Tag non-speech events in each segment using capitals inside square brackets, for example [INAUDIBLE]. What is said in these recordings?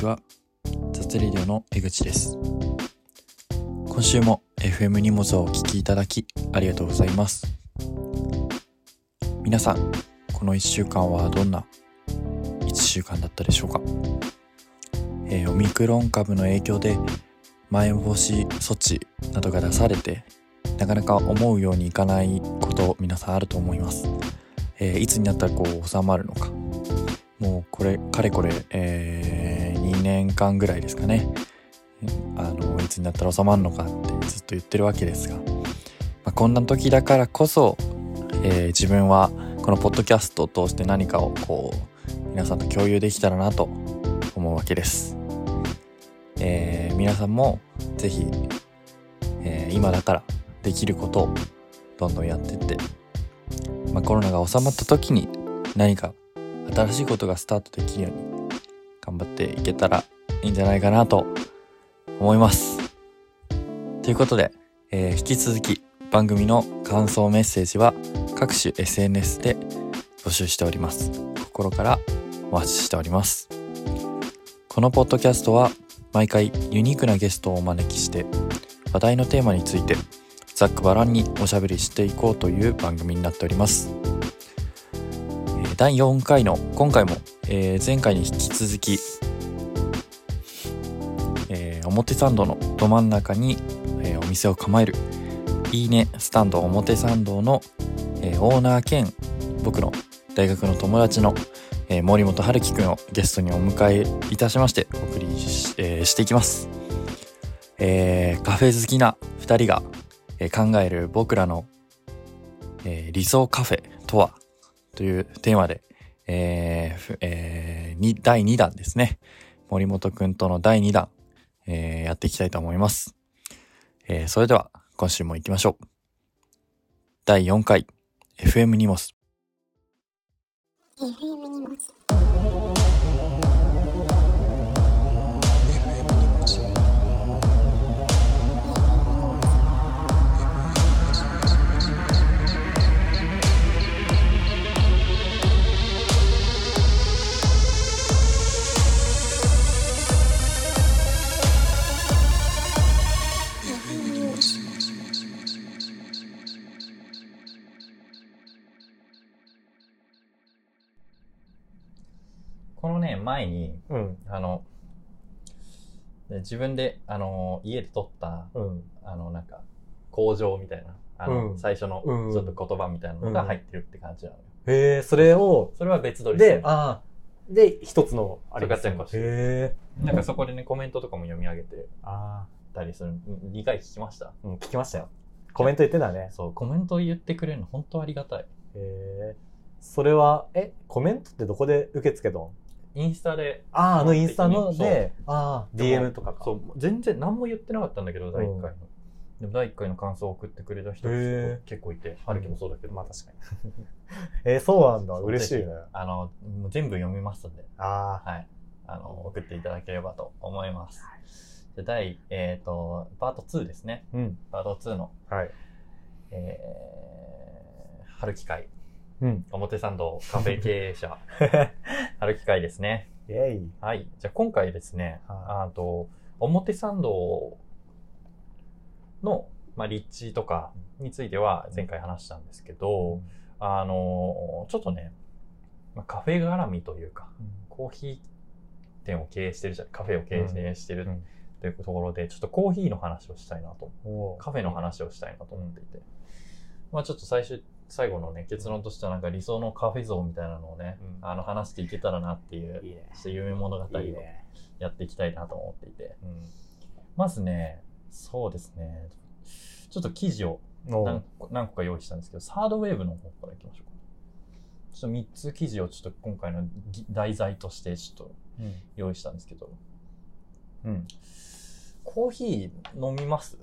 ちは。雑レディオの江口です。今週も FM 荷物をお聞きいただきありがとうございます。皆さんこの1週間はどんな1週間だったでしょうか、えーオミクロン株の影響でまん延防止措置などが出されてなかなか思うようにいかないこと皆さんあると思います、えーいつになったらこう収まるのか。もうこれかれこれ、え2年間ぐらいですかね。あのいつになったら収まるのかってずっと言ってるわけですが、まあ、こんな時だからこそ、えー自分はこのポッドキャストを通して何かをこう皆さんと共有できたらなと思うわけです、えー皆さんもぜひ、えー今だからできることをどんどんやってって、まあ、コロナが収まった時に何か新しいことがスタートできるように張っていけたらいいんじゃないかなと思います。ということで、えー引き続き番組の感想メッセージは各種 SNS で募集しております。心からお待ちしております。このポッドキャストは毎回ユニークなゲストをお招きして話題のテーマについてざっくばらんにおしゃべりしていこうという番組になっております。えー第4回の今回も、えー前回に引き続き、表参道のど真ん中に、えーお店を構えるいいねスタンド表参道の、えーオーナー兼僕の大学の友達の、えー森本春樹くんをゲストにお迎えいたしましてお送りし,、えーしていきます、えーカフェ好きな2人が、えー考える僕らの、えー理想カフェとはというテーマで、えーえー第2弾ですね。森本くんとの第2弾、えーやっていきたいと思います。えーそれでは、今週も行きましょう。第4回、FM ニモス。FM ニモス前に、うん。あの、で自分で、あの、家で撮った、うん。あの、なんか、工場みたいな、あの、うん最初の、うんちょっと言葉みたいなのが入ってるって感じなのよ。へえ、それを、それは別撮りしてでる、ああ、で、一つの、あれガッチャンコして。なんかそこでね、コメントとかも読み上げてあたりする。うん理解聞きました？あ、うん、聞きましたよ。コメント言ってたね。そう、コメント言ってくれるの本当ありがたい。へえ。それは、え、コメントってどこで受け付けとんインスタで、ああ、あのインスタので、ああ、DM とかか。そう、全然何も言ってなかったんだけど、第1うん回の。でも第1回の感想を送ってくれた人結構いて、春樹もそうだけど、まあ確かに。[LAUGHS] えー、そうなんだ。嬉しいね。あの、もう全部読みますんで、あはい。あの、送っていただければと思います。じゃあ第、えっ、と、パート2ですね。あ、うん。パート2の、はい。えー、春樹会、うん。表参道カフェ経営者、[LAUGHS] 春樹会ですね。イェイ。はい。じゃあ今回ですね、はあと、表参道の、まあ、立地とかについては前回話したんですけど、あの、ちょっとね、まあ、カフェ絡みというか、コーヒー店を経営してるじゃん、カフェを経営してるうん。というところで、ちょっとコーヒーの話をしたいなと、カフェの話をしたいなと思っていて、まあちょっと最終、最後のね、結論としてはなんか理想のカフェ像みたいなのをね、うんあの話していけたらなっていう、いいね。夢物語を。やっていきたいなと思っていて、うん。まずね、そうですね、ちょっと記事をお何個何個か用意したんですけど、サードウェーブの方からいきましょうか。ちょっと3つ記事をちょっと今回のぎ題材としてちょっとうん。用意したんですけど、うん。コーヒー飲みます？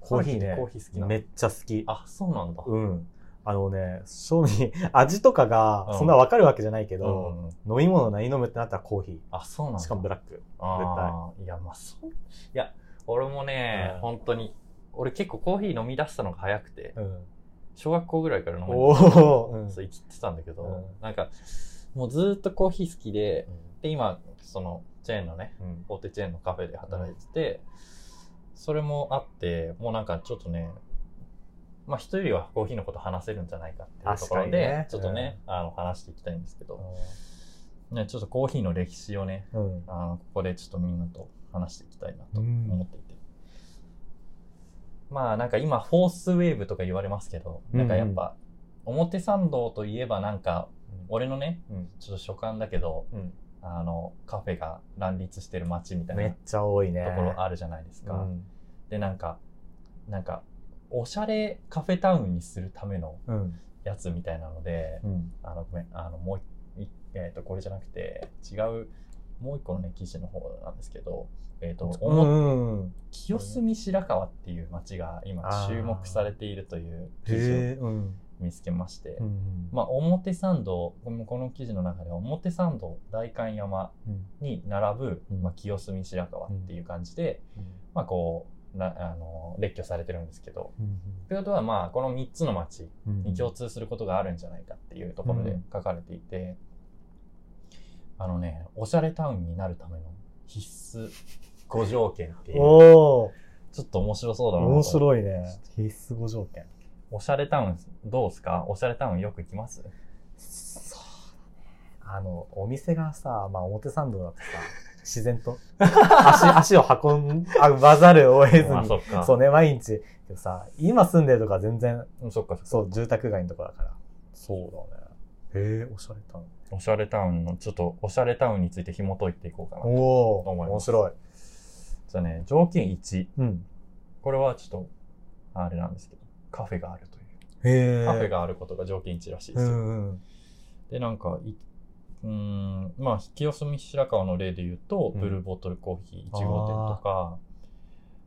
コーヒーねコーヒー好きなめっちゃ好き。あ、そうなんだ。うん。あのね、正味、味とかがうん。そんなわかるわけじゃないけうど、ん。飲み物何飲むってなったらコーヒあ、そうなん。しかもブラック。あー。いや、まあそう。いや、俺もね、うん。本当に、俺結構コーヒー飲み出したのが早くて、うん。小学校ぐらいから飲むおお、うん。そう生きてたんだけど、うん。なんか、もうずーっとコーヒー好きで、で、今、その、チェーンのね、うん。大手チェーンのカフェで働いてて、それもあって、もうなんかちょっとね、まあ人よりはコーヒーのこと話せるんじゃないかっていうところで、ね。ちょっとね、あの話していきたいんですけど、ね、ちょっとコーヒーの歴史をね、うん。あのここでちょっとみんなと話していきたいなと思っていて。まあなんか今フォースウェーブとか言われますけど、なんかやっぱ表参道といえばなんか俺のね、うん。ちょっと所感だけど、うん。あのカフェが乱立してる街みたいなめっちゃ多いね。ところあるじゃないですか。うん。でなんかなんかおしゃれカフェタウンにするためのうん。やつみたいなので、うん。あのごめんあのもうえっ、とこれじゃなくて違うもう一個のね記事の方なんですけど、えっ、と、うおもんうん。清澄白河っていう街が今注目されているという記事を見つけまして、うんまあ、表参道この記事の中では表参道代官山うん。に並ぶ、うん。まあ、清澄白河っていう感じで、まあ、こうなあの列挙されてるんですけど。ということはまあこの3つの町うんに共通することがあるんじゃないかっていうところで書かれていて、あのねおしゃれタウンになるための必須5条件っていう。ちょっと面白そうだなと。面白いね。必須5条件。おしゃれタウンどうですか？おしゃれタウンよく行きます？そうだね。あのお店がさまあ表参道だとさ自然と。足 [LAUGHS] 足を運ばざるを得ずに。あそそうね毎日。けどさ今住んでるとか全然うんそっかそう住宅街のとこだから。そうだね。へえおしゃれタウン。おしゃれタウンのちょっとおしゃれタウンについて紐解いていこうかなとおお思います。面白い。じゃあね条件1うん。これはちょっとあれなんですけどカフェがあるという。へえ。カフェがあることが条件1らしいでうすよ、んうん。でなんかいうーんまあ清澄白河の例で言うと、うん。ブルーボトルコーヒー1号店とか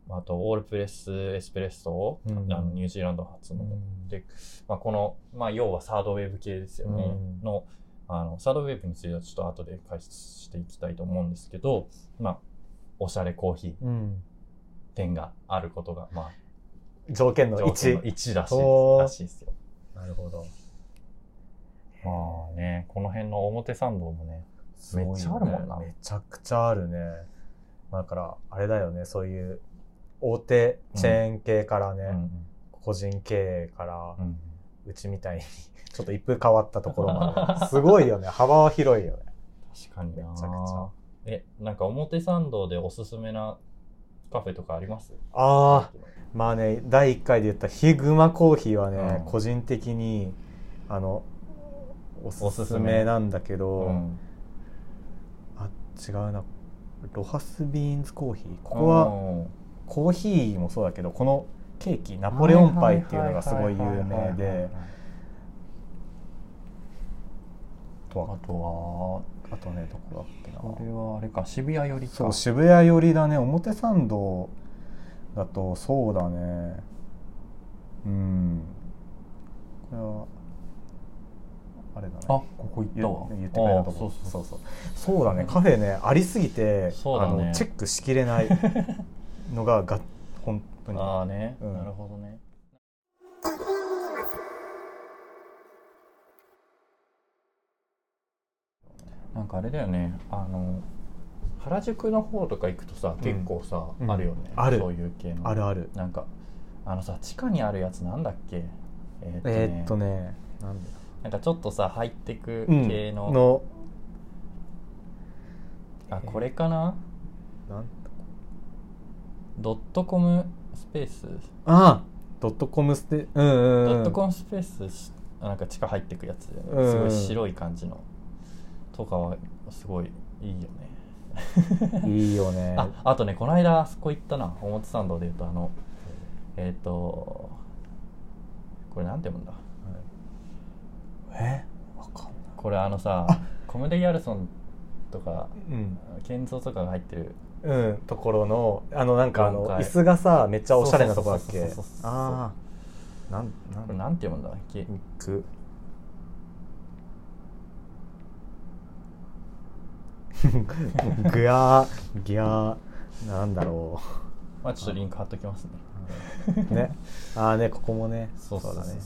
あとオールプレスエスプレッソ、うん。あのニュージーランド発の、うん。で、まあ、この、まあ、要はサードウェーブ系ですよね、うん。のあのサードウェーブについてはちょっと後で解説していきたいと思うんですけど、まあ、おしゃれコーヒーうん店があることが、まあ、条件の条件の1 1らしいおーらしいですよ。なるほどまあね、この辺の表参道もね、すごいよね。めっちゃあるもんな。めちゃくちゃあるね。だから、あれだよね、そういう大手チェーン系からね、うん個人経営からう、んうちみたいに、[LAUGHS] ちょっと一風変わったところまで。すごいよね。幅は広いよね。確かにな。めちゃくちゃ。え、なんか表参道でおすすめなカフェとかあります？ああ、まあね、第1回で言ったヒグマコーヒーはね、うん。個人的に、あの、おすすめめなんだけど、うん、あ、違うな。ロハスビーンズコーヒー。ここは、コーヒーもそうだけどこのケーキナポレオンパイっていうのがすごい有名であとはあとねどこだっけな。これはあれか渋谷寄りか。そう渋谷寄りだね。表参道だとそうだね。うん。これはあれだね。あここ行った言わ言ってくれたとあこそうそうそう。そうそう。だね。カフェねありすぎてあのチェックしきれない [LAUGHS] のがが本当に。ああね、うん。なるほどね。なんかあれだよね。あの原宿の方とか行くとさ、うん。結構さ、うん。あるよね。ある。そういう系の。あるある。なんかあのさ地下にあるやつなんだっけ？えーっとね,、えーっとね。なんだなんかちょっとさ入ってくうん。系の,、の。あこれかな？なん？ドットコムスペース、あドットコムステうんうんうん。ドットコムスペースなんか地下入ってくやつ、うん。すごい白い感じの。とかはすごいいいよね。[LAUGHS] いいよね。ああとねこの間あそこ行ったな。表参道でいうとあのえっ、とこれなんて読むんだ？え？わかんない。これあのさコムデ・ギャルソンとかうん。ケンゾーとかが入ってる。うんところのあのなんかあの4階椅子がさめっちゃおしゃれなとこだっけああなんなん？これなんて読むんだ？っけくぐやーぎゃーなんだろまあちょっとリンク貼っときますね。うね。ああねここもね。そうそう。そうだね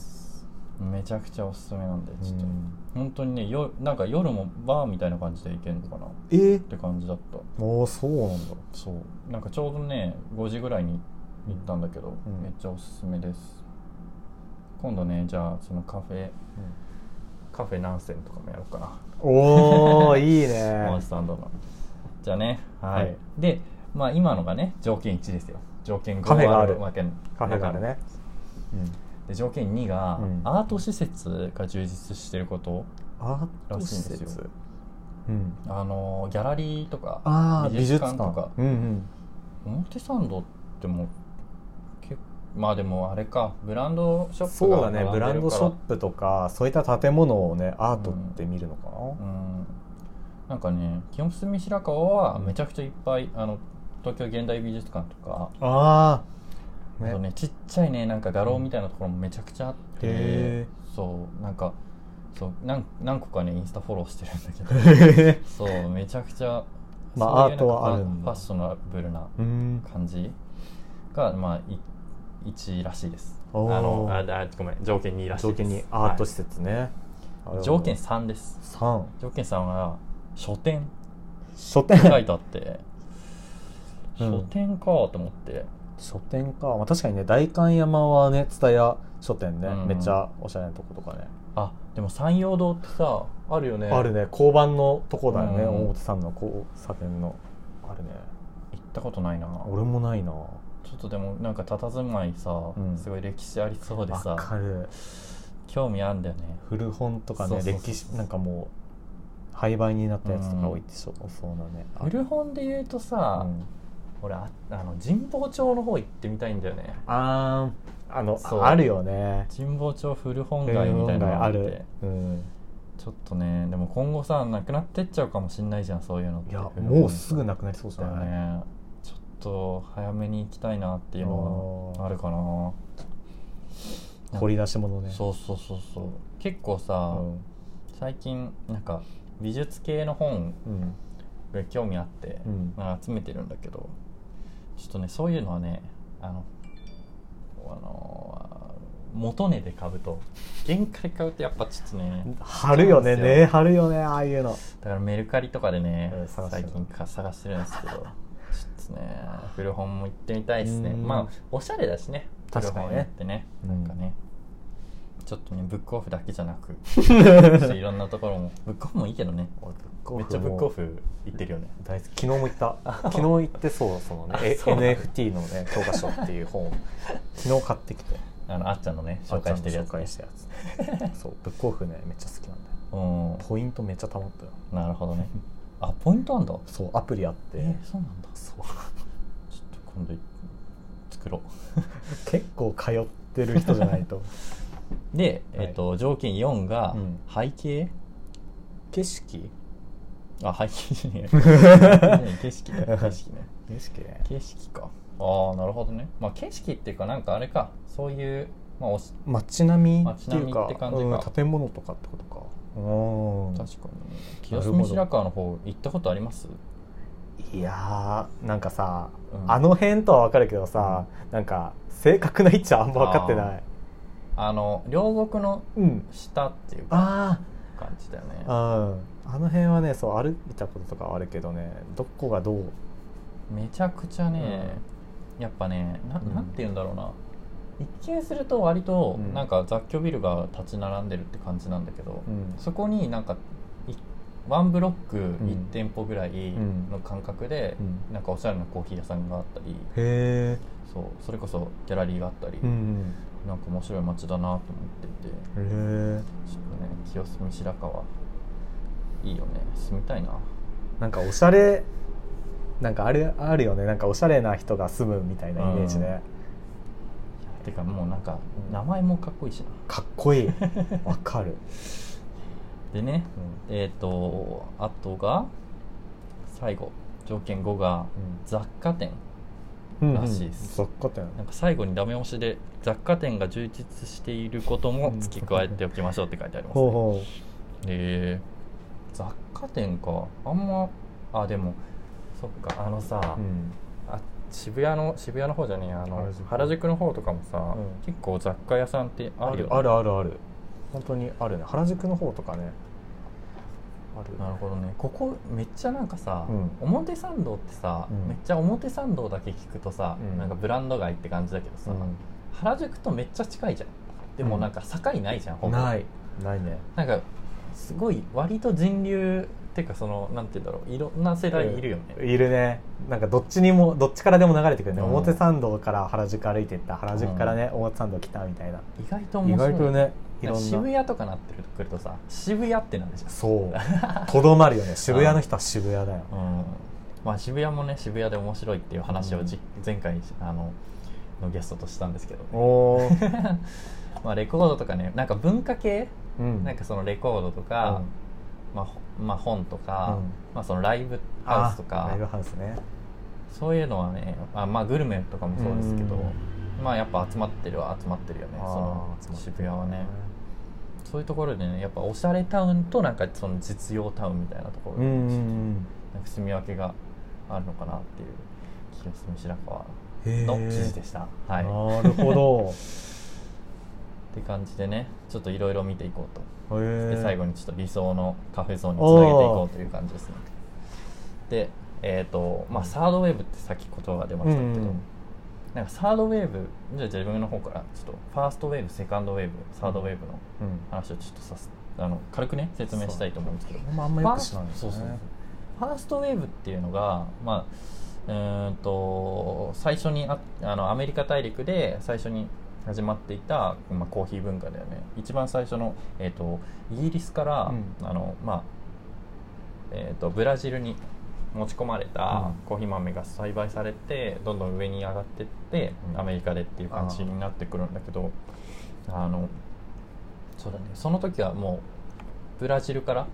めちゃくちゃおすすめなんでちょっと、うん本当にねよなんか夜もバーみたいな感じで行けるのかな。っえ？ー、て感じだった。おおそうなんだ。そう。なんかちょうどね5時ぐらいに行ったんだけど、うん。めっちゃおすすめです。今度ねじゃあそのカフェカフェ何銭とかもやろうかな。おおいいね。[LAUGHS] モンスタンドの。じゃあねはい、はい。でまあ今のがね条件1ですよ。条件5カフェがある。わけ。カフェがあるねで条件2が、うん。アート施設が充実してること。アート施らしいんです設よ。うん。あのギャラリーとかああ美術館とか。うんうん。表参道ってもう結まあでもあれか。ブランドショップがそうだね。ブランドショップとかそういった建物をねアートって見るのかな、うん。なんかね清澄白河はめちゃくちゃいっぱいあの東京現代美術館とか。あああとねちっちゃいねなんか画廊みたいなところもめちゃくちゃあって、へそうなんかそう何何個かねインスタフォローしてるんだけど。へそうめちゃくちゃまあアートはあるファッショナブルなうん。感じがまあい1位らしいです。あのああごめん条件2らしいです。条件にアート施は設ね、い条件3です。3条件3は書店書店書いてあって。うん書店かと思って、書店か、まあ、確かにね代官山はね蔦屋書店ね、うん。めっちゃおしゃれなとことかね。あでも山陽堂ってさあるよね。あるね。交番のとこだよね、うん。表参の交差点の。あるね。行ったことないな。俺もないな。ちょっとでもなんか佇まいさ、うん。すごい歴史ありそうでわさかる。興味あるんだよね。古本とかねそうそうそう歴史なんかもう廃売になったやつとか置いてそうそうなね。あ古本で言うとさ、うん俺ああの神保町の方行ってみたいんだよね。あーあのあるよね。神保町古本街みたいなのがある、うん、ちょっとねでも今後さなくなってっちゃうかもしんないじゃんそういうのって。いやもうすぐなくなりそうじだよね。ちょっと早めに行きたいなっていうのはあるかな。掘り出し物ね。そうそうそうそう。結構さ、うん。最近なんか美術系の本うん。が興味あって、うん。まあ、集めてるんだけどちょっとねそういうのはねあのあの元値で買うと原価で買うとやっぱちょっとね貼るよねね貼るよねああいうの。だからメルカリとかでね、最近か探してるんですけどちょっとね古本も行ってみたいですね。うん。まあおしゃれだしね古確かにね。本屋ってねうんなんかねちょっとねブックオフだけじゃなく [LAUGHS] いろんなところも。ブックオフもいいけどね。めっちゃブックオフ行ってるよね。大好き。昨日も行った。[LAUGHS] 昨日行ってそうそのね。NFT のね教科書っていう本を。[LAUGHS] 昨日買ってきて。あのあっちゃんのね紹介してるやつ紹介したやつ。そうブックオフねめっちゃ好きなんだよ。うん。ポイントめっちゃ溜まったよ。なるほどね。あポイントあんだ。そうアプリあって、えそうなんだ。そう。ちょっと今度作ろ結構通ってる人じゃないと。うで、はい。えっと条件4がうん。背景、景色？あ背景じゃねえ [LAUGHS] 景色ね景色ね。景色ね。景色か。ああなるほどね。まあ景色っていうかなんかあれか。そういうまあおし街並みっていう街並みて感じか。うん建物とかってことか。うん確かにね。清なるほど。澄白河の方行ったことあります？いやーなんかさ、うん。あの辺とは分かるけどさ、なんか正確な位置はあんま分かってないあの両国のうん。下っていうかあ感じだよね。あの辺はねそう歩いたこととかはあるけどねどこがどう？めちゃくちゃね、やっぱねなうん。なんて言うんだろうな。一見すると割とうん。なんか雑居ビルが立ち並んでるって感じなんだけど、うん。そこになんかいワンブロックん。1店舗ぐらいん。の感覚で、うん。なんかおしゃれなコーヒー屋さんがあったりへえそうそれこそギャラリーがあったり、うんうんなんか面白い街だなと思っていて。へえちょっとね清澄白河いいよね。住みたいな。なんかおしゃれなんかあれあるよね。なんかおしゃれな人が住むみたいなイメージね、てかもうなんかうん名前もかっこいいしな。かっこいい。[LAUGHS] わかる、でねえっ、とあとが最後条件5が雑貨店。うんらしいです。雑貨店。なんか最後にダメ押しで雑貨店が充実していることも付け加えておきましょうって書いてあります、ね。ほうほへえ。雑貨店か。あんまあでもそっか。あのさ、う、うん、あ渋谷の渋谷の方じゃねえや。あの原宿。の方とかもさ、うん。結構雑貨屋さんってあるよね。あるあるある。本当にあるね。原宿の方とかね。ある。なるほどね。ここめっちゃなんかさ、うん。表参道ってさ、うん。めっちゃ表参道だけ聞くとさ、うん。なんかブランド街って感じだけどさ、う原宿とめっちゃ近いじゃん。でもなんか境ないじゃん、ほぼ。ない。ないね。なんかすごい割と人流っていうかそのなんて言うんだろう。いろんな世代いるよね、いるね。なんかどっちにもどっちからでも流れてくるね、うん。表参道から原宿歩いてった。原宿からね、表参道来たみたいな。意外と意面白い。外とね渋谷とかなってくるとさ渋谷ってなんでしょそう。とどまるよね。渋谷の人は渋谷だよ。うん。まあ渋谷もね渋谷で面白いっていう話をじ、前回あののゲストとしたんですけど、おお、[LAUGHS] まあレコードとかねなんか文化系、うん。なんかそのレコードとか、まあほまあ、本とか、うん。まあ、そのライブハウスとか。あライブハウスね。そういうのはねあまあグルメとかもそうですけど、うん。まあやっぱ集まってるは集まってるよねその渋谷はね。そういうところでねやっぱおしゃれタウンとなんかその実用タウンみたいなところで、なんか住み分けがあるのかなっていう清澄白河の記事でした。はい、っなるほど [LAUGHS] て感じでねちょっといろいろ見ていこうと。で最後にちょっと理想のカフェゾーンにつなげていこうという感じですね。で、えっ、と、まあ、サードウェーブってさっき言葉が出ましたけど、うん。なんかサードウェーブ、じゃあ自分の方から、ちょっとファーストウェーブ、セカンドウェーブ、サードウェーブのうん。話をちょっとさすあの軽くね、説明したいと思うんですけど、あんまよく知らないですね。ファーストウェーブっていうのが、まあ、うーんと最初にああのアメリカ大陸で最初に始まっていた、まあ、コーヒー文化だよね。一番最初の、えー、とイギリスから、うん。あのまあえー、とブラジルに持ち込まれたうん。コーヒー豆が栽培されてどんどん上に上がってって、うん。アメリカでっていう感じになってくるんだけどあのそうだね。その時はもうブラジルから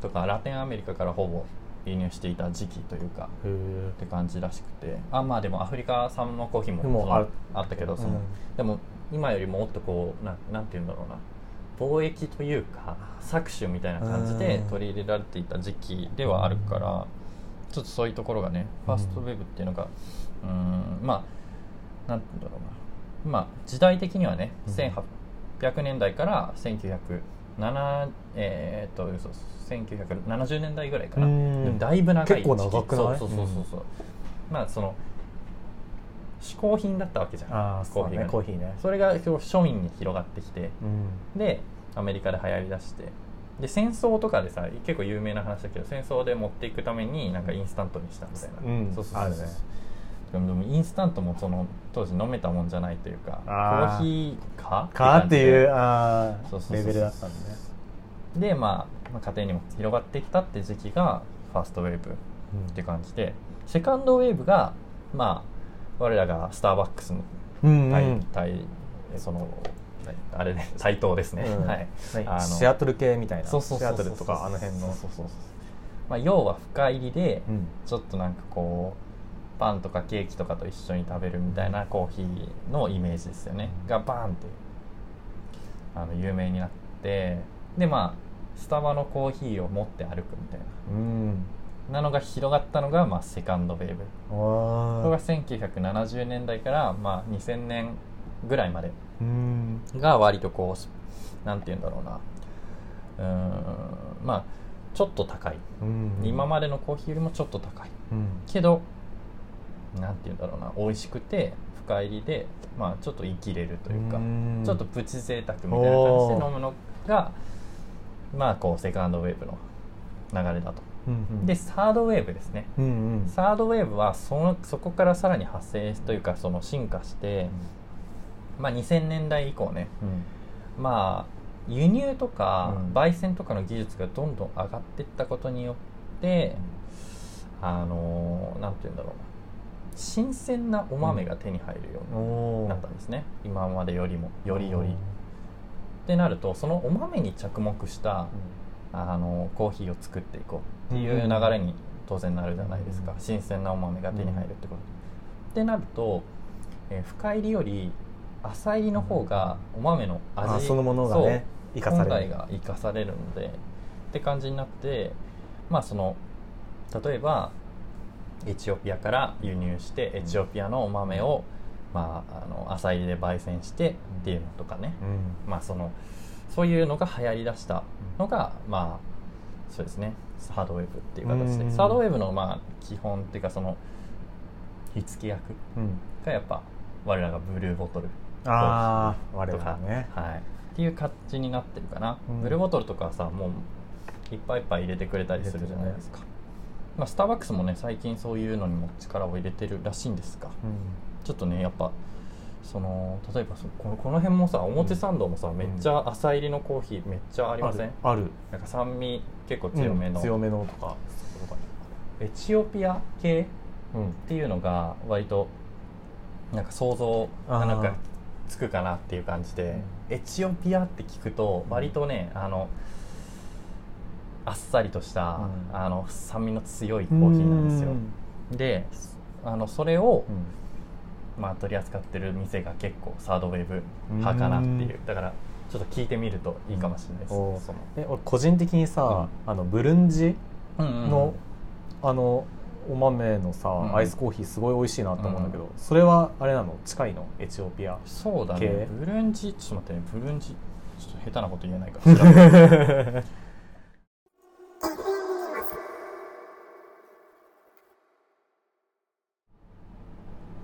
とかラテンアメリカからほぼ輸入していた時期というかへって感じらしくて。あまあでもアフリカ産のコーヒーもあったけどその、うん。でも今よりももっとこうななんて言うんだろうな。貿易というか搾取みたいな感じでうん。取り入れられていた時期ではあるからちょっとそういうところがねファーストウェーブっていうのがうんまあなんて言うんだろうな。まあ時代的にはねうん。1800年代から1907えーっとそう1970年代ぐらいかな。だいぶ長い結構長くない？そうそうそうそうそう。まあその嗜好品だったわけじゃん。コーヒーがね。コーヒーね。それが庶民に広がってきてうん。でアメリカで流行りだして。で戦争とかでさ結構有名な話だけど戦争で持っていくためになんかインスタントにしたみたいな、うん。そうそうそう。あるねでもインスタントもその当時飲めたもんじゃないというかコあー。ーヒーか？かっていう感あそうそうレベルだったんでね。じで、まあ、まあ家庭にも広がってきたって時期がファーストウェーブって感じでセカンドウェーブがまあ我らがスターバックスのうん対,、うそのあれね対等ですね、うん。はい。あのシアトル系みたいな。そうそうそうそう。シアトルとかあの辺の。そうそうそう。まあ、要は深入りで、うん。ちょっとなんかこうパンとかケーキとかと一緒に食べるみたいなコーヒーのイメージですよね、がバーンってあの有名になってでまあスタバのコーヒーを持って歩くみたいうん。ななのが広がったのが、まあ、セカンドウェーブこれがあ1970年代から、まあ、2000年ぐらいまで。うん。が割とこうなんて言うんだろうな。うーんまあちょっと高い、うん。今までのコーヒーよりもちょっと高い。うん。けどなんて言うんだろうな美味しくて深入りで、まあ、ちょっと生きれるというかん。ちょっとプチ贅沢みたいな感じで飲むのがまあこうセカンドウェーブの流れだと。うんうん。でサードウェーブですね。うんうん。サードウェーブはそのそこからさらに発生というかその進化して、まあ、2000年代以降ね。うん。まあ輸入とかうん。焙煎とかの技術がどんどん上がっていったことによって、あのーなんて言うんだろう。な新鮮なお豆が手に入るようになったんですね、今までよりもよりより。ってなるとそのお豆に着目した、あのコーヒーを作っていこう。っていう流れに当然なるじゃないですか、うん。新鮮なお豆が手に入るってこと、ってなると、えー深入りより浅入りの方がお豆の味あそのものがね生かされる。が生かされるのでって感じになってまあその例えばエチオピアから輸入してエチオピアのお豆を、まあ、あの浅入りで焙煎してっていうのとかね、うん。まあそのそういうのが流行りだしたのが、まあそうですね。ハードウェブっていう形で。うん。サードウェブのまあ基本っていうかその火付け役うん。がやっぱ我らがブルーボトルああ我とか、々ね。はい、っていう感じになってるかな、うん。ブルーボトルとかはさもういっぱいいっぱい入れてくれたりするじゃないですか、まあ、スターバックスもね最近そういうのにも力を入れてるらしいんですがちょっとねやっぱその例えばそこのこの辺もさ表参道もさ、ん。めっちゃ浅入りのコーヒーめっちゃありません？ある。なんか酸味結構強めの、うん。強めのとかエチオピア系っていうのが割となんか想像がなんかつくかなっていう感じで、エチオピアって聞くと割とねあのあっさりとした、うん。あの酸味の強いコうんーヒーなんですよ。であのそれをう、ん。まあ、取り扱ってる店が結構サードウェーブ派かなっていう。うん。だからちょっと聞いてみるといいかもしれないです、おーそのえ俺個人的にさ、あのブルンジうんうんうん。の、あのお豆のさ、んアイスコーヒーすごい美味しいなと思うんだけど、それはあれなの？近いの？エチオピア？そうだね。系？ブルンジちょっと待ってね。ブルンジちょっと下手なこと言えないから [LAUGHS] 調べて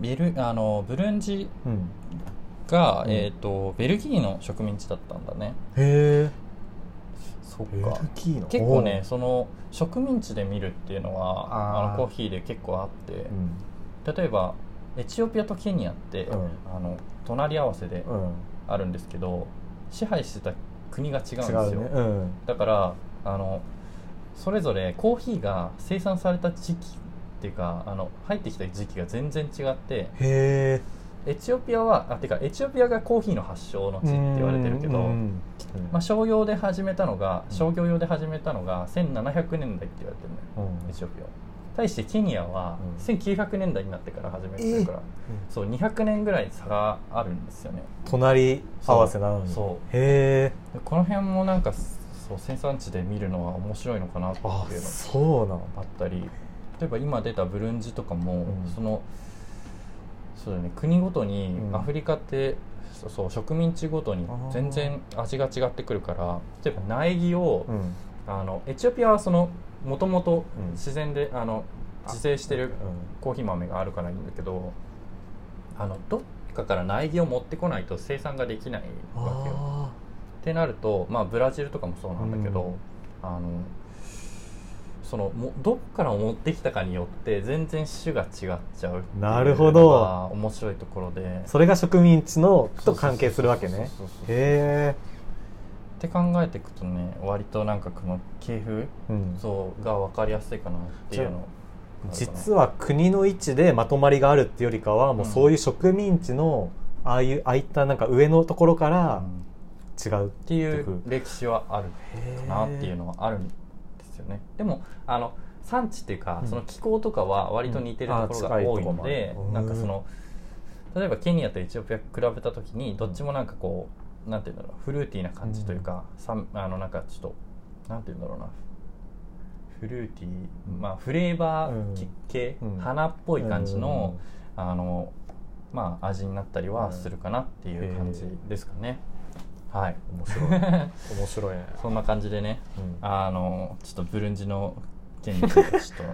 ビルあのブルンジうんが、うん。えー、とベルギーの植民地だったんだね。へえそっベルかギーの？結構ねその植民地で見るっていうのはあのコーヒーで結構あって。うん。例えばエチオピアとケニアって、うん。あの隣り合わせでうん。あるんですけど支配してた国が違うんです違よ、うね。うん。だからあのそれぞれコーヒーが生産された時期っていうかあの入ってきた時期が全然違ってへえエチオピアはあてかエチオピアがコーヒーの発祥の地って言われてるけど、うんまあ、商用で始めたのがうん。商業用で始めたのが1700年代って言われてるのよ、うん。エチオピアは。対してケニアはうん。1900年代になってから始めてるから、そう200年ぐらい差があるんですよね。隣合わせなのに。そう。へえでこの辺もなんかそう生産地で見るのは面白いのかなっていうのあがそうなのあったり。例えば今出たブルンジとかも、うん。そのそうだね。国ごとにうん。アフリカって、そうそう植民地ごとに全然味が違ってくるから例えば苗木を、うん。あのエチオピアはそのもともとうん。自然で、あの自生してるうん。コーヒー豆があるからいいんだけどあのどっかから苗木を持ってこないと生産ができないわけよ。あってなると、まあ、ブラジルとかもそうなんだけど、うん。あのそのもどっから持ってきたかによって全然種が違っちゃうっていうなるほど。のが面白いところで。ーそれが植民地のと関係するわけね。へって考えていくとね割となんかこの系譜え、うん、そうが分かりやすいかなっていうの。実は国の位置でまとまりがあるっていうよりかはもうそういう植民地のああいうああいったなんか上のところから違うっっていう歴史はあるかなっていうのはあるんですよね。でもあの産地っていうか、うん。その気候とかは割と似てるところが多いので、うん。なんかその例えばケニアとエチオピア比べた時にどっちもなんかこうなんていうんだろうフルーティーな感じというか、さん。あのなんかちょっとなんていうんだろうな。フルーティー、まあ、フレーバーき系、うん。花っぽい感じの、あのまあ味になったりはするかなっていう感じですかね、はい。面白い。[LAUGHS] 面白いね。そんな感じでねうん。あのちょっとブルンジの件についてちょっと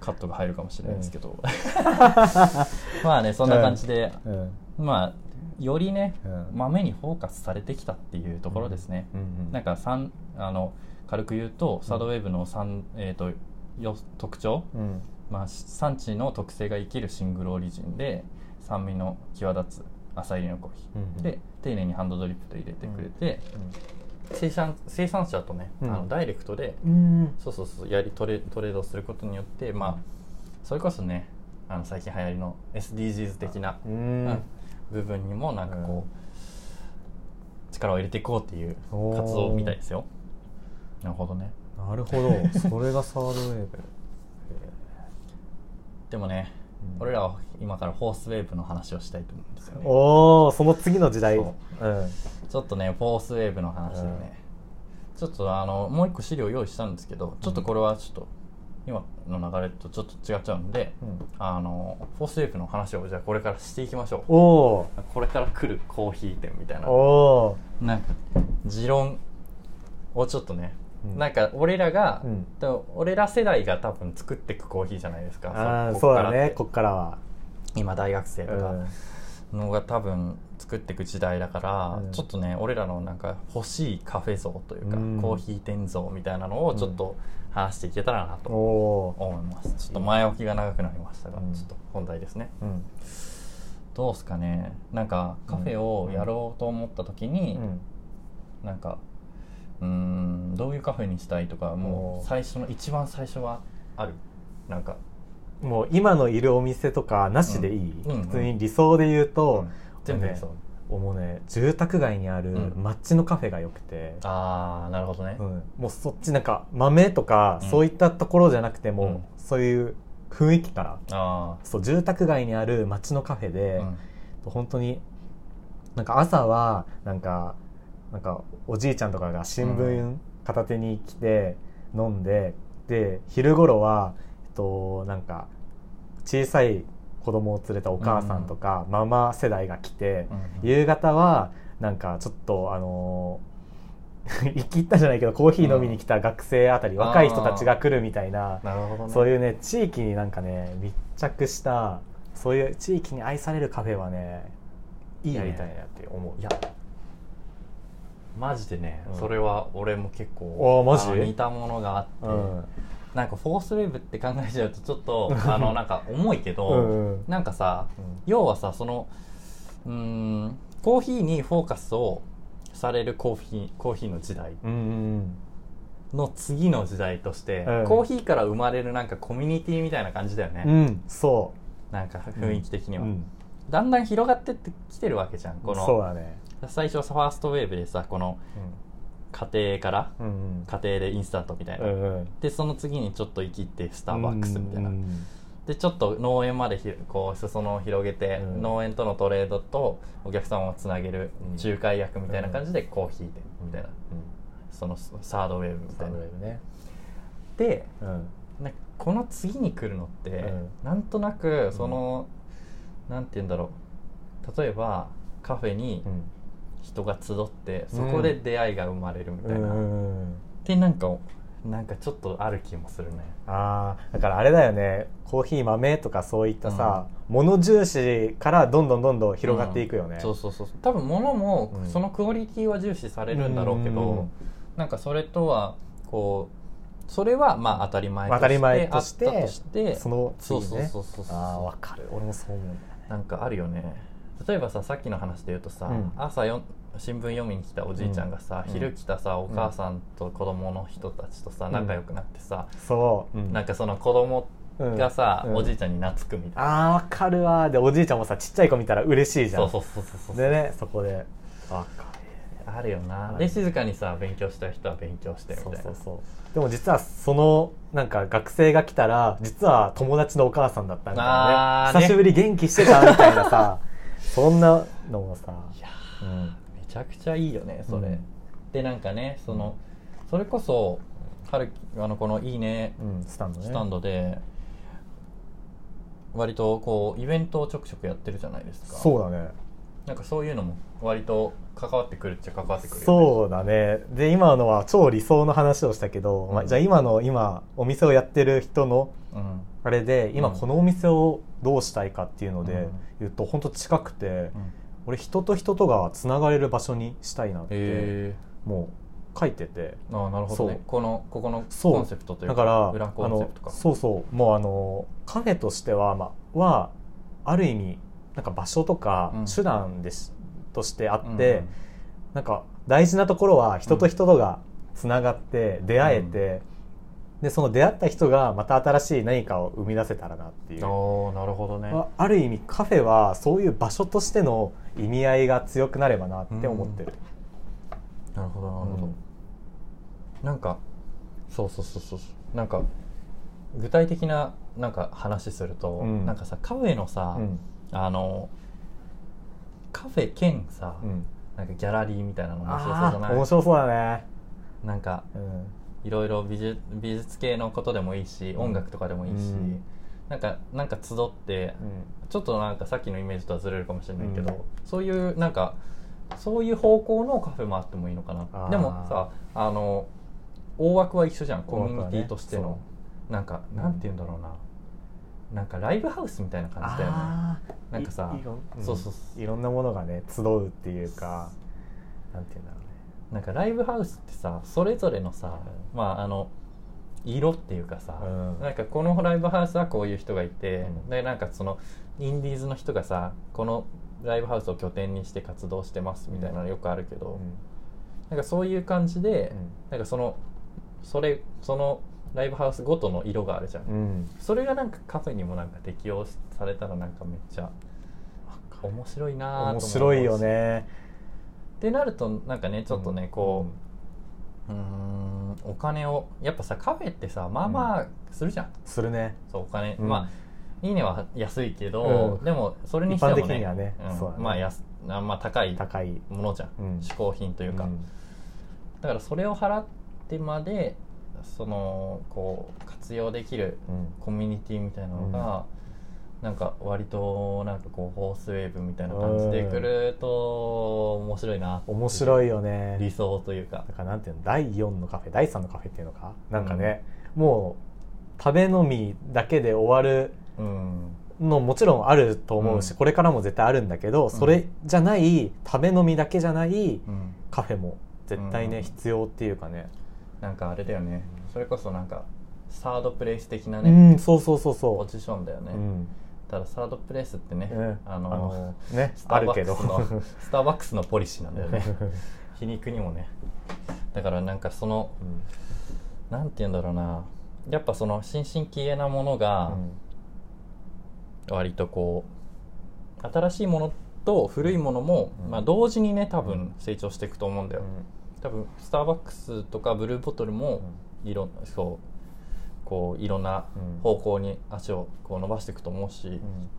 カットが入るかもしれないですけど、[LAUGHS] まあねそんな感じで、うん。まあよりね、うん。豆にフォーカスされてきたっていうところですね、うん。なんか三あの軽く言うとサードウェーブの三、えー、とよ特徴、うん。まあ、産地の特性が生きるシングルオリジンで酸味の際立つ浅入りのコーヒー、うん。で丁寧にハンドドリップで入れてくれて、生産生産者とね、うん。あのダイレクトでうん。そうそうそうやりトレトレードすることによってまあそれこそねあの最近流行りの SDGs 的な、部分にもなんかこう、力を入れていこうっていう活動みたいですよ。なるほどね。なるほど。それがサードウェーブ。[LAUGHS] でもね、うん俺らは今からフォースウェーブの話をしたいと思うんですよね。おおその次の時代。そう。うん。ちょっとねフォースウェーブの話でね、ちょっとあのもう一個資料用意したんですけどちょっとこれはちょっと今の流れとちょっと違っちゃうんで、うん。あのフォースウェーブの話をじゃあこれからしていきましょう。おおこれから来るコーヒー店みたいな。おおなんか持論をちょっとね、うんなんか俺らが、うん。と俺ら世代が多分作っていくコーヒーじゃないですか。そうだね。こっからは、今大学生とか。うん。のが多分作っていく時代だから、うん。ちょっとね俺らのなんか欲しいカフェ像というか、うん。コーヒー店像みたいなのをちょっと話していけたらなと思います。ちょっと前置きが長くなりましたが、うん。ちょっと本題ですね。どうすかね。なんかカフェをやろうと思った時に、うん。なんかうーんどういうカフェにしたいとかもう最初の一番最初はある？なんか、もう今のいるお店とかなしでいい、うん。うん。普通に理想で言うと、うん。全部ねそうもうね住宅街にあるうん。街のカフェが良くて、ああなるほどね、うん。もうそっちなんか豆とか、うん。そういったところじゃなくても、うん。そういう雰囲気から。あそう住宅街にある街のカフェあ、でう、ん。本当になんか朝はなんかなんかおじいちゃんとかが新聞片手に来て飲んで、で昼頃は、えっと、なんか小さい子供を連れたお母さんとか、ママ世代が来て、うん。夕方はなんかちょっとあのー [LAUGHS] 生きったじゃないけどコーヒー飲みに来た学生あたり、うん若い人たちが来るみたいななるほどね。そういうね地域になんかね密着したそういう地域に愛されるカフェはねいいね。やりたいなって思う。いやマジでね、うん。それは俺も結構おーマジ？似たものがあって、うん。なんかフォースウェーブって考えちゃうとちょっと [LAUGHS] あのなんか重いけど、うんうん。なんかさうん。要はさそのうーんコーヒーにフォーカスをされるコーヒーコーヒーの時代の次の時代として、うん。コーヒーから生まれるなんかコミュニティみたいな感じだよね、うんう。んそなんか雰囲気的にう、は、うん、だんだん広がってってきてるわけじゃんこのそうだね最初はさファーストウェーブでさこの家庭からうん。うん家庭でインスタントみたいな、うんうん。でその次にちょっと生きってスターバックスみたいな、うんでちょっと農園までひこう裾野を広げて、うん。農園とのトレードとお客さんをつなげるうん。仲介役みたいな感じでコーヒー店みたいな、うん。そのサードウェーブみサたいな。ね。でうん。なんかこの次に来るのって、うん。なんとなくその、なんて言うんだろう。例えばカフェにうん人が集ってそこで出会いが生まれるみたいな、うんでなんかなんかちょっとある気もするね。ああだからあれだよね。コーヒー豆とかそういったさ、物重視からどんどんどんどん広がっていくよね、そうそうそう多分物もうん。そのクオリティは重視されるんだろうけど、うん。なんかそれとはこうそれはまあ当たり前として当たり前としてあったとしてそのそう次ね。そうそうそうそうああわかる。俺もそう思う。なんかあるよね。例えばささっきの話で言うとさ、うん。朝よ新聞読みに来たおじいちゃんがさ、うん。昼来たさお母さんと子供の人たちとさ、うん。仲良くなってさ、そう、うん。なんかその子供がさ、うん。おじいちゃんに懐くみたいな、ああわかるわ。でおじいちゃんもさちっちゃい子見たら嬉しいじゃん。そうそうそうそうでねそこで。わかあるよな、はいで静かにさ勉強したい人は勉強してるみたいな。そうそうそう。でも実はそのなんか学生が来たら実は友達のお母さんだったみたいなね。ね。久しぶり元気してたみたいなさ [LAUGHS] そんなのもさ。いやうん。めちゃくちゃいいよねそれ、うんでなんかねそのそれこそ春あのこの「いいね」うんスタンドね。スタンドで割とこうイベントをちょくちょくやってるじゃないですか。そうだね。なんかそういうのも割と関わってくるっちゃ関わってくるよね。そうだね。で今のは超理想の話をしたけど、まあ、うんじゃあ今の今お店をやってる人のうん。あれで今うん。このお店をどうしたいかっていうのでうん。言うと本当近くてうん俺人と人とがつながれる場所にしたいなってへもう書いてて。えああなるほどね。このここのコンセプトというかだから裏コあのンセプトか。そうそう。もうあのカフェとしては、まあ、はある意味なんか場所とかうん。手段です、としてあうん。って、なんか大事なところは人と人とがつながって出会えて、でその出会った人がまた新しい何かを生み出せたらなっていう。なるほどね。あある意味カフェはそういう場所としての意味合いが強くなればなって思ってる、なるほどなるほど、うんなんかそうそうそうそう。なんか具体的ななんか話すると、うん。なんかさカフェのさ、うん。あのカフェ兼さ、うん。なんかギャラリーみたいなの面白そうじあゃない？ー面白そうだね、なんかうんいろいろ美術美術系のことでもいいし、ん。音楽とかでもいいし、うん。なんかなんか集ってちょっとなんかさっきのイメージとはずれるかもしれないけど、うん。そういうなんかそういう方向のカフェもあってもいいのかな。でもさあの大枠は一緒じゃんコミュニティとしての、なんかなんて言うんだろうな。なんかライブハウスみたいな感じだよね。なんかさいいろん。そうそうそいろんなものがね集うっていうかなんて言うんだろなんかライブハウスってさそれぞれのさ、まああの色っていうかさ、うん。なんかこのライブハウスはこういう人がいて、うん。でなんかそのインディーズの人がさこのライブハウスを拠点にして活動してますみたいなのよくあるけど、うね、なんかそういう感じで、なんかそのそれそのライブハウスごとの色があるじゃん、うん。うんそれがなんかカフェにもなんか適用されたらなんかめっちゃ面白いなと思う。面白いよねってなるとなんかねちょっとね、こううーんお金をやっぱさカフェってさまあまあするじゃん、するね。そうお金、うん。まあいいねは安いけど、うん。でもそれにしてもね。ねまあ安あまあ高い高い。ものじゃん、うん。嗜好品というか、ん。だからそれを払ってまでそのこう活用できるうん。コミュニティみたいなのが、なんか割となんかこうホースウェーブみたいな感じでくると面白いな面白いよね。理想というか。だからなんていうの第4のカフェ第3のカフェっていうのか？なんかね、もう食べ飲みだけで終わるうん。のもちろんあると思うし、うんこれからも絶対あるんだけど、それじゃない食べ飲みだけじゃないうん。カフェも絶対ね、うん必要っていうかね。なんかあれだよね。それこそなんかサードプレイス的なうね、んそうそうそうそポジションだよね、う、うんただサードプレイスってね、うん。あのねスターバッあるけどク [LAUGHS] スターバックスのポリシーなんだよね。[LAUGHS] 皮肉にもね。だからなんかそのうん。なんて言うんだろうな。やっぱその新進気鋭なものが割とこう新しいものと古いものも、うん。まあ、同時にね多分成長していくと思うんだよ、うん。多分スターバックスとかブルーボトルもいろんそうこういろんなうん。方向に足をこう伸ばしていくと思うし、うん。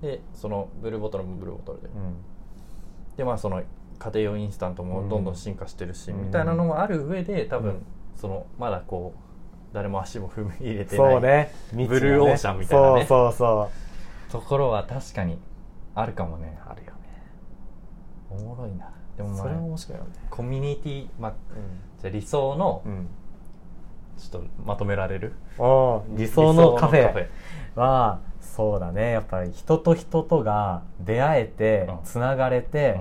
でそのブルーボトルもブルーボトルで、うん。でまあその家庭用インスタントもどんどん進化してるし、うん。みたいなのもある上で多分、うんそのまだこう誰も足も踏み入れてないそうね。ね。ブルーオーシャンみたいなね。そうそうそう。ところは確かにあるかもね。あるよね。おもろいな。でもまそれはあ面白いよね。コミュニティまあじゃあ理想のうんちょっとまとめられる？理想のカフェ。はそうだね。やっぱり人と人とが出会えてうん。つながれて、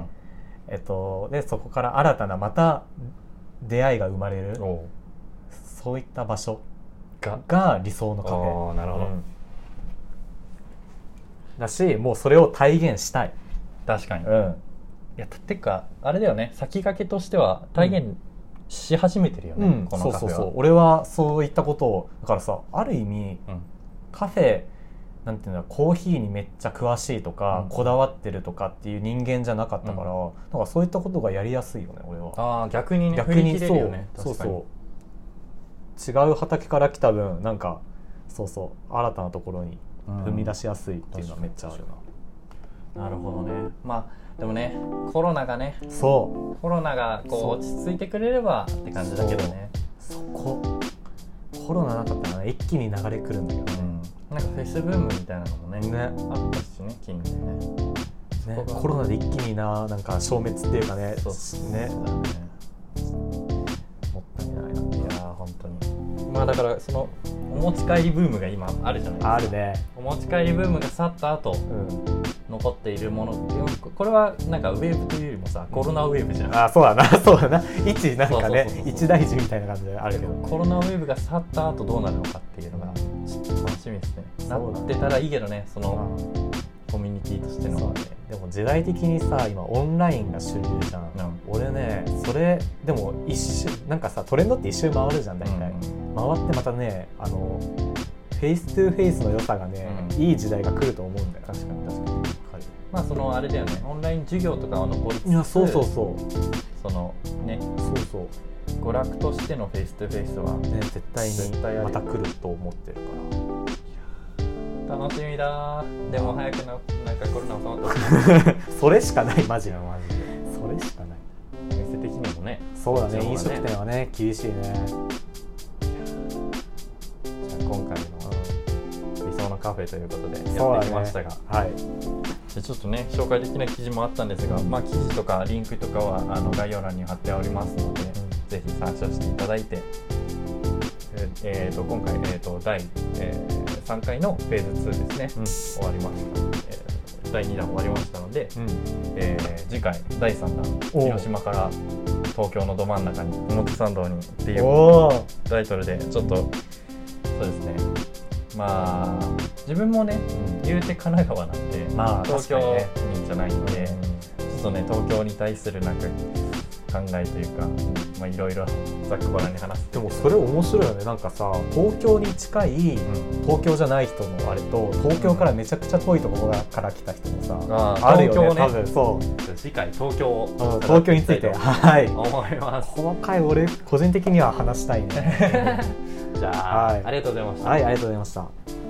えっと、でそこから新たなまた出会いが生まれる。そういった場所が。が理想のカフあェーなるほど。うん。だしもうそれを体現したい、確かに、いうん、やてかあれだよね。先駆けとしては体現し始めてるよね、うん。こそうそうのカフェは。そう俺はそういったことをだからさある意味うん。カフェなんていうんだコーヒーにめっちゃ詳しいとか、うん。こだわってるとかっていう人間じゃなかったから、うん。なんかそういったことがやりやすいよね俺は。ああ逆にね逆にそうねそう。そう。違う畑から来た分なんかそうそう新たなところに踏み出しやすいっていうのはめっちゃあるな。るほどね。まあでもねコロナがねな、そコロナがこそう。う落ち着いてくれればって感じだけどね。う。そこ。コロナなかったらね一気に流れくるんだけどね,、うん。なんかフェスブームみたいなのもねね。あったしね近年ね。ねコロナで一気にななんか消滅っていうかねそうねそうだね。もったいないないやー本当に。まあだからそのお持ち帰りブームが今あるじゃないですか。あるね。お持ち帰りブームが去った後うん残っているものこれはなんかウェーブというよりもさコロナウェーブじゃん。あそうだな。[LAUGHS] そうだな。一なんかね一大事みたいな感じであるけど。コロナウェーブが去った後どうなるのかっていうのがちょっと楽しみですね。ねってたらいいけどねそのコミュニティとしての。ねでも時代的にさ今オンラインが主流じゃん、うん。俺ねそれでも一周なんかさトレンドって一周回るじゃん大体、回ってまたねあのフェイストゥフェイスの良さがね、うん。いい時代が来ると思うんだよ。確かにまあそのあれだよね。オンライン授業とかは残りつついやそうそうそう。そのね。そうそう。娯楽としてのフェイストゥフェイスはね絶対にまた来ると思ってるから。楽しみだー。でも早くななんかコロナ収まってほしいそれしかないマジでマジで。それしかない。お店的にもね。そうだねね。食店はね厳しいね、じゃあ今回ののカフェということでやってきましたが、はい。でちょっとね紹介できない記事もあったんですが、まあ、記事とかリンクとかはあの概要欄に貼っておりますので、ぜひ参照していただいて、ええーと今回、えー、と第、え3回のフェーズ2ですね、終わりました、えー第2弾終わりましたので、うん。えー次回第3弾お広島から東京のど真ん中に表参道にっていうタイトルでちょっとそうですねまあ自分もね言うて神奈川なんで、まあ東京人じゃないんで、ちょっとね東京に対するなんか考えというか、まあいろいろざっくばらんに話す。でもそれ面白いよね。なんかさ東京に近い東京じゃない人のあれと東京からめちゃくちゃ遠いところから来た人もさ、あーあるよねね。多分。そう。次回東京。東京について。はい。思います。細かい俺個人的には話したいね [LAUGHS] じゃあ、はい。ありがとうございました。はいありがとうございました